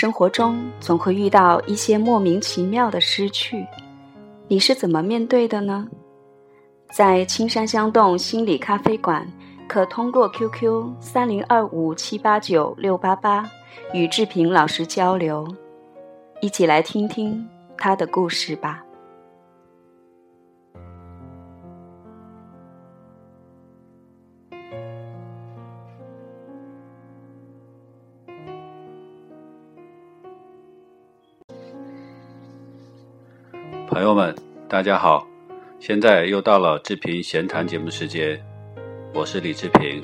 生活中总会遇到一些莫名其妙的失去，你是怎么面对的呢？在青山香洞心理咖啡馆，可通过 QQ 三零二五七八九六八八与志平老师交流，一起来听听他的故事吧。朋友们，大家好！现在又到了志平闲谈节目时间，我是李志平。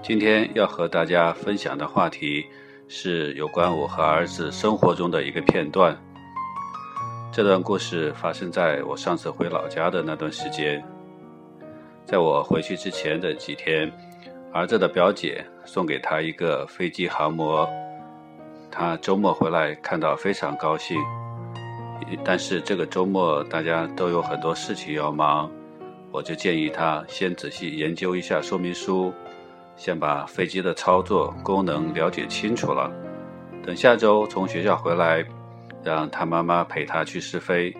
今天要和大家分享的话题是有关我和儿子生活中的一个片段。这段故事发生在我上次回老家的那段时间。在我回去之前的几天，儿子的表姐送给他一个飞机航模，他周末回来看到非常高兴。但是这个周末大家都有很多事情要忙，我就建议他先仔细研究一下说明书，先把飞机的操作功能了解清楚了。等下周从学校回来，让他妈妈陪他去试飞，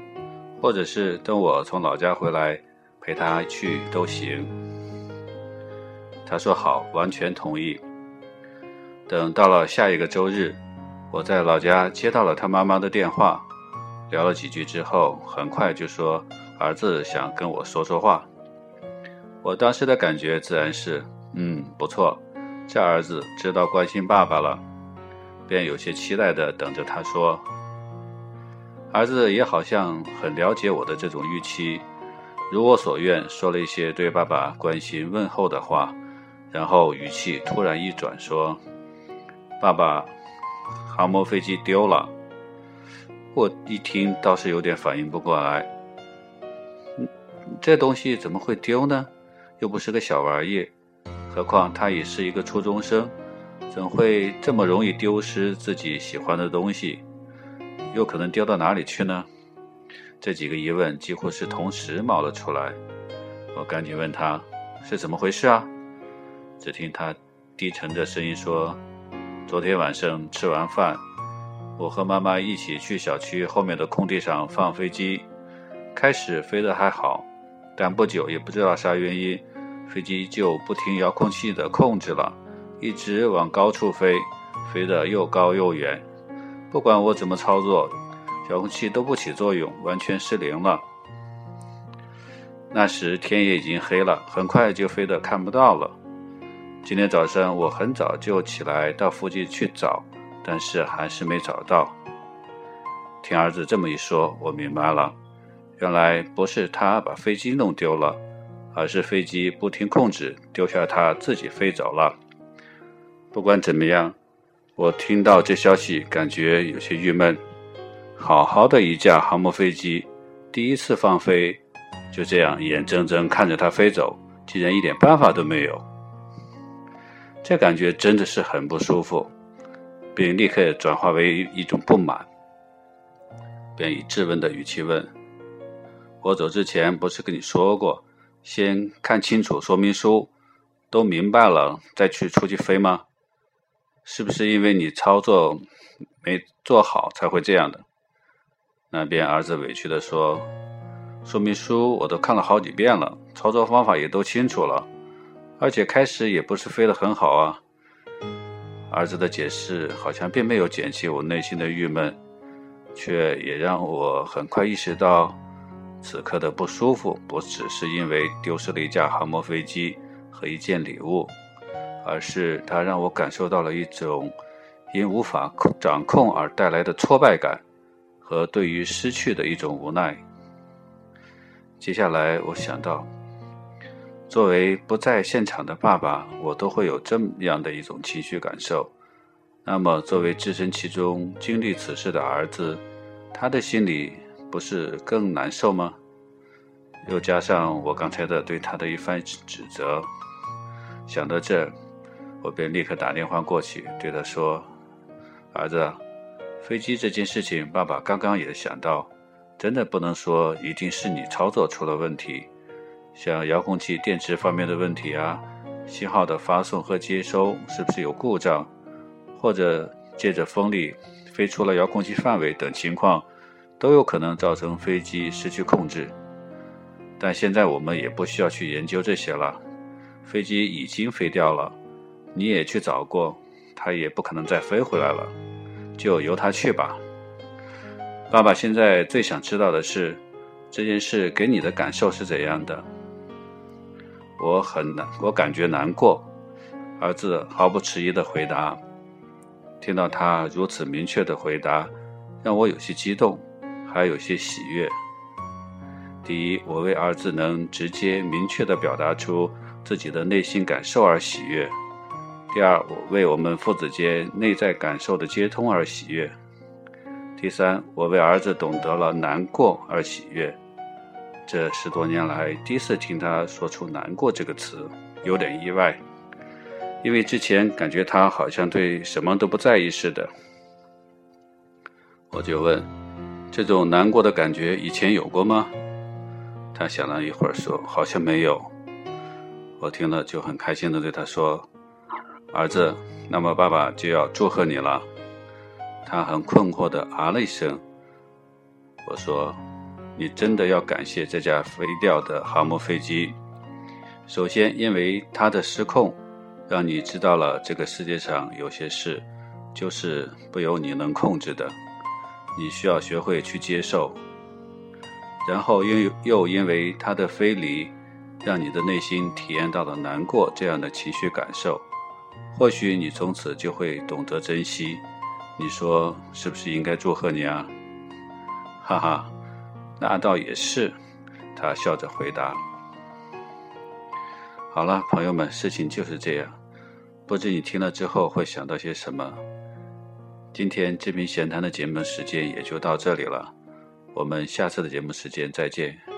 或者是等我从老家回来陪他去都行。他说好，完全同意。等到了下一个周日，我在老家接到了他妈妈的电话。聊了几句之后，很快就说儿子想跟我说说话。我当时的感觉自然是，嗯，不错，这儿子知道关心爸爸了，便有些期待的等着他说。儿子也好像很了解我的这种预期，如我所愿，说了一些对爸爸关心问候的话，然后语气突然一转说：“爸爸，航模飞机丢了。”我一听倒是有点反应不过来，这东西怎么会丢呢？又不是个小玩意，何况他也是一个初中生，怎会这么容易丢失自己喜欢的东西？又可能丢到哪里去呢？这几个疑问几乎是同时冒了出来。我赶紧问他是怎么回事啊？只听他低沉的声音说：“昨天晚上吃完饭。”我和妈妈一起去小区后面的空地上放飞机，开始飞得还好，但不久也不知道啥原因，飞机就不听遥控器的控制了，一直往高处飞，飞得又高又远，不管我怎么操作，遥控器都不起作用，完全失灵了。那时天也已经黑了，很快就飞得看不到了。今天早上我很早就起来到附近去找。但是还是没找到。听儿子这么一说，我明白了，原来不是他把飞机弄丢了，而是飞机不听控制，丢下他自己飞走了。不管怎么样，我听到这消息，感觉有些郁闷。好好的一架航母飞机，第一次放飞，就这样眼睁睁看着它飞走，竟然一点办法都没有，这感觉真的是很不舒服。并立刻转化为一种不满，便以质问的语气问：“我走之前不是跟你说过，先看清楚说明书，都明白了再去出去飞吗？是不是因为你操作没做好才会这样的？”那边儿子委屈地说：“说明书我都看了好几遍了，操作方法也都清楚了，而且开始也不是飞得很好啊。”儿子的解释好像并没有减轻我内心的郁闷，却也让我很快意识到，此刻的不舒服不只是因为丢失了一架航模飞机和一件礼物，而是它让我感受到了一种因无法掌控而带来的挫败感和对于失去的一种无奈。接下来，我想到。作为不在现场的爸爸，我都会有这样的一种情绪感受。那么，作为置身其中、经历此事的儿子，他的心里不是更难受吗？又加上我刚才的对他的一番指责，想到这，我便立刻打电话过去，对他说：“儿子，飞机这件事情，爸爸刚刚也想到，真的不能说一定是你操作出了问题。”像遥控器电池方面的问题啊，信号的发送和接收是不是有故障，或者借着风力飞出了遥控器范围等情况，都有可能造成飞机失去控制。但现在我们也不需要去研究这些了，飞机已经飞掉了，你也去找过，它也不可能再飞回来了，就由它去吧。爸爸现在最想知道的是，这件事给你的感受是怎样的？我很难，我感觉难过。儿子毫不迟疑的回答。听到他如此明确的回答，让我有些激动，还有些喜悦。第一，我为儿子能直接明确地表达出自己的内心感受而喜悦；第二，我为我们父子间内在感受的接通而喜悦；第三，我为儿子懂得了难过而喜悦。这十多年来第一次听他说出“难过”这个词，有点意外，因为之前感觉他好像对什么都不在意似的。我就问：“这种难过的感觉以前有过吗？”他想了一会儿，说：“好像没有。”我听了就很开心的对他说：“儿子，那么爸爸就要祝贺你了。”他很困惑的啊了一声。我说：“你真的要感谢这架飞掉的航母飞机。首先，因为它的失控，让你知道了这个世界上有些事就是不由你能控制的，你需要学会去接受。”然后又又因为他的飞离，让你的内心体验到了难过这样的情绪感受，或许你从此就会懂得珍惜。你说是不是应该祝贺你啊？哈哈，那倒也是。他笑着回答。好了，朋友们，事情就是这样。不知你听了之后会想到些什么？今天这篇闲谈的节目时间也就到这里了。我们下次的节目时间再见。